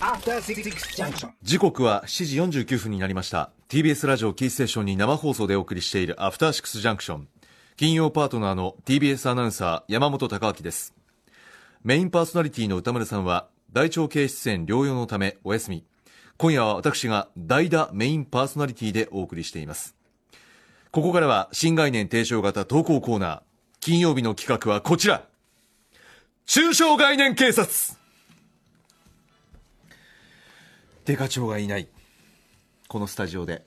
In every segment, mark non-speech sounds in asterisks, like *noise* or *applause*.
After Six Junction. 時刻は7時49分になりました。TBS ラジオキーステーションに生放送でお送りしているアフターシックスジャンクション金曜パートナーの TBS アナウンサー山本貴明です。メインパーソナリティの歌丸さんは大腸系出演療養のためお休み。今夜は私が代打メインパーソナリティでお送りしています。ここからは新概念提唱型投稿コーナー。金曜日の企画はこちら。中小概念警察。デカ長がいない。このスタジオで。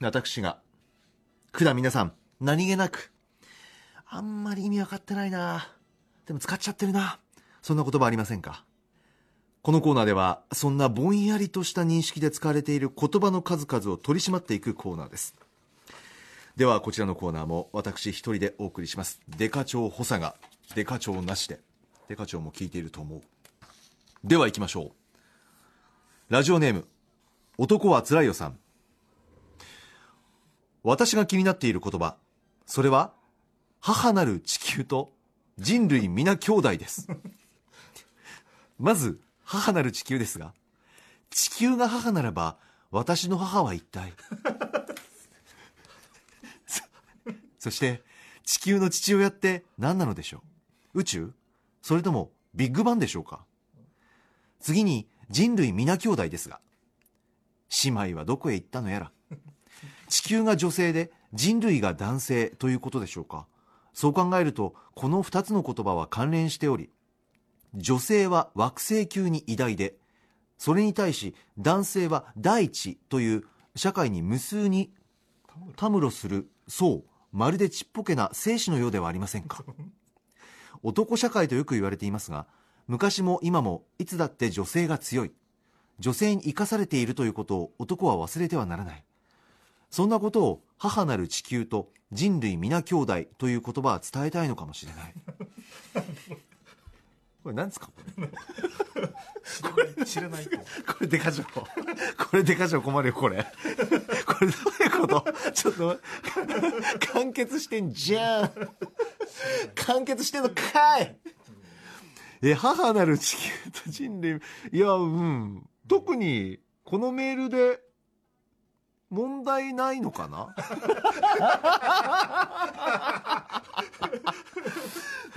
私が。普段皆さん。何気なく。あんまり意味分かってないな。でも使っちゃってるな。そんな言葉ありませんか？このコーナーではそんなぼんやりとした認識で使われている言葉の数々を取り締まっていくコーナーです。ではこちらのコーナーも私一人でお送りします。デカ長補佐がデカ長なしでデカ長も聞いていると思う。では行きましょう。ラジオネーム男はつらいよさん。私が気になっている言葉それは母なる地球と人類皆兄弟です。*laughs* まず母なる地球ですが地球が母ならば私の母は一体。*laughs* そそして地球の父親って何なのでしょう？宇宙？それともビッグバンでしょうか？次に人類皆兄弟ですが姉妹はどこへ行ったのやら地球が女性で人類が男性ということでしょうか。そう考えるとこの2つの言葉は関連しており女性は惑星級に偉大でそれに対し男性は大地という社会に無数にたむろするそうまるでちっぽけな生死のようではありませんか。男社会とよく言われていますが昔も今もいつだって女性が強い。女性に生かされているということを男は忘れてはならない。そんなことを母なる地球と人類皆兄弟という言葉は伝えたいのかもしれない。*laughs* これ何ですか？これ知らないと。これデカ長これデカ長困るよこれ。これどういうこと？ちょっと完結してんじゃん。完結してんのかいえ母なる地球と人類いやうん。特にこのメールで問題ないのかな？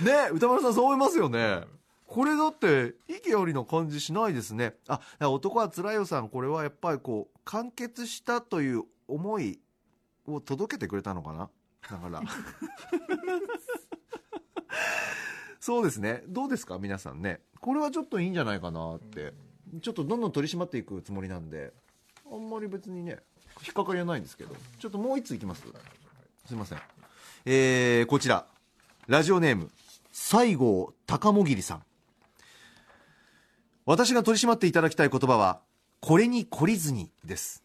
*laughs* ね歌丸さんそう思いますよね。これだって息ありな感じしないですね。あ男はつらいよさんこれはやっぱりこう完結したという思いを届けてくれたのかな？だから。そうですね。どうですか？皆さんね。これはちょっといいんじゃないかなって。ちょっとどんどん取り締まっていくつもりなんで。あんまり別にね引っかかりはないんですけど。ちょっともう一ついきます？すいません。えー、こちら。ラジオネーム。西郷隆もぎりさん。私が取り締まっていただきたい言葉はこれに懲りずにです。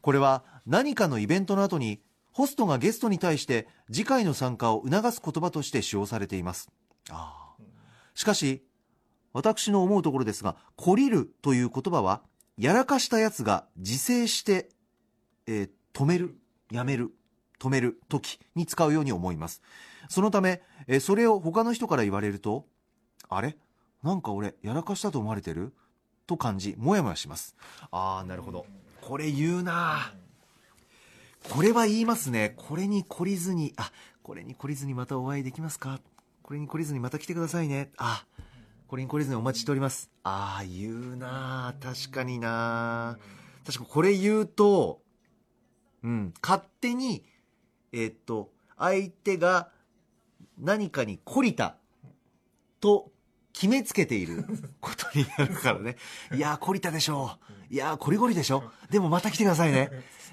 これは何かのイベントの後にホストがゲストに対して次回の参加を促す言葉として使用されています。ああしかし私の思うところですが懲りるという言葉はやらかしたやつが自制して、えー止めるやめる止める時に使うように思います。そのため、えーそれを他の人から言われるとあれ？なんか俺やらかしたと思われてる？と感じもやもやします。ああなるほど。これ言うな。これは言いますね。これに懲りずにあこれに懲りずにまたお会いできますか？これに懲りずにまた来てくださいねあこれに懲りずにお待ちしておりますああ言うな確かにな確かこれ言うとうん勝手にえっと相手が何かに懲りたと決めつけている *laughs* ことになるからね。いやー、懲りたでしょう。いやー、こりごりでしょ。でもまた来てくださいね。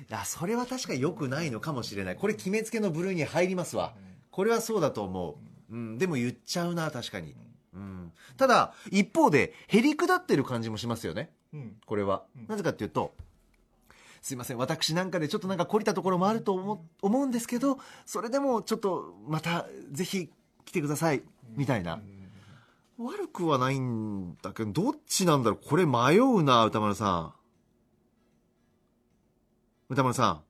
いや、それは確かに良くないのかもしれない。これ決めつけの部類に入りますわ。これはそうだと思う。うん、でも言っちゃうな、確かに。うん。ただ、一方で、へりくだってる感じもしますよね。うんこれは。なぜかっていうと、すいません、私なんかでちょっとなんか懲りたところもあると思思うんですけど、それでもちょっとまたぜひ来てください、みたいな。悪くはないんだけど、どっちなんだろう？これ迷うな、歌丸さん。歌丸さん。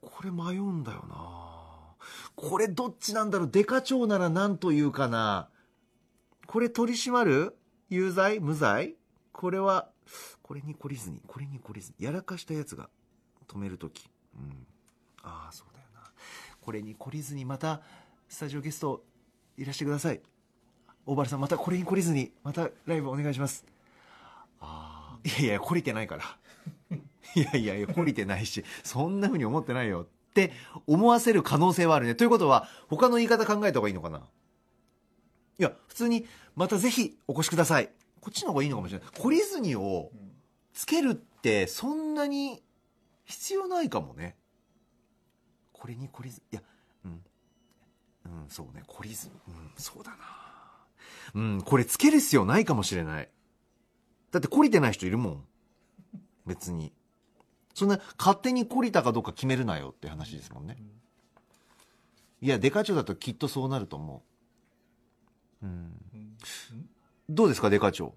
これ迷うんだよな。これどっちなんだろう？デカ長なら何と言うかな？これ取り締まる？有罪？無罪？これはこれに懲りずにこれに懲りずにやらかしたやつが止める時。うん。ああそうだよな。これに懲りずにまたスタジオゲストいらしてください。大原さんまたこれに懲りずにまたライブお願いします。ああいやいや懲りてないから。いやいやいや懲りてないしそんな風に思ってないよ。って思わせる可能性はあるね。ということは他の言い方考えた方がいいのかな？いや普通にまたぜひお越しください。こっちの方がいいのかもしれない。懲りずにをつけるってそんなに必要ないかもね。これに懲りずいやうん。うんそうね。懲りずうんそうだな。うんこれつける必要ないかもしれない。だって懲りてない人いるもん。別に。そんな勝手に懲りたかどうか決めるなよって話ですもんね。いやデカ長だときっとそうなると思う。うん。どうですかデカ長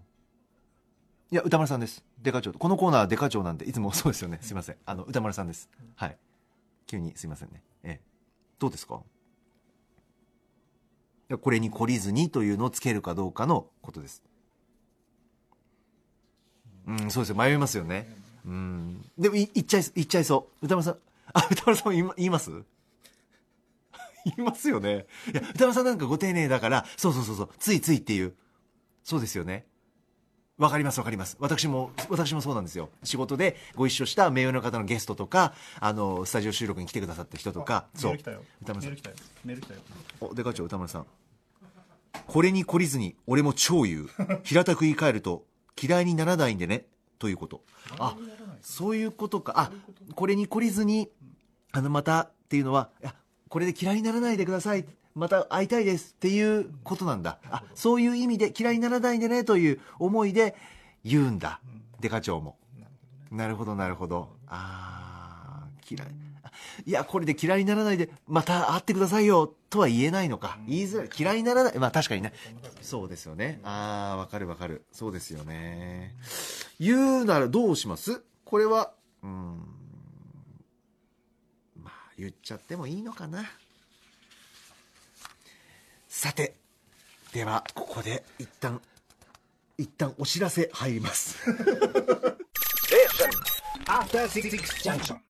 いや歌丸さんです。デカ長このコーナーはデカ長なんでいつもそうですよね。すいません。あの歌丸さんです。はい。急にすいませんね。ええ。どうですか？いやこれに懲りずにというのをつけるかどうかのことです。うんそうですよ。迷いますよねうん。でもい言っちゃい言っちゃいそう。歌丸さん。あ歌丸さんも言います？*laughs* 言いますよね。いや歌丸さんなんかご丁寧だからそうそうそうそう。ついついっていう。そうですよね。わかりますわかります。私も私もそうなんですよ。仕事でご一緒した名誉の方のゲストとかあのスタジオ収録に来てくださった人とか。そう。メール来たよ。歌丸さん。メール来たよ。メール来たよ。おデカ長歌丸さん。これに懲りずに俺も超言う。平たく言い換えると嫌いにならないんでねということ。あそういうことか。あこれに懲りずにあのまたっていうのはいやこれで嫌いにならないでください。また会いたいですっていうことなんだ。あそういう意味で嫌いにならないでねという思いで言うんだ。デカ長も。なるほどなるほどあー嫌い。あいやこれで嫌いにならないでまた会ってくださいよとは言えないのか。言いづらい。嫌いにならない。まあ確かにね。そうですよね。ああわかるわかる。そうですよね。言うならどうします？これはうん。まあ言っちゃってもいいのかな。さてではここで一旦一旦お知らせ入ります。*laughs* *laughs* After Six Junction.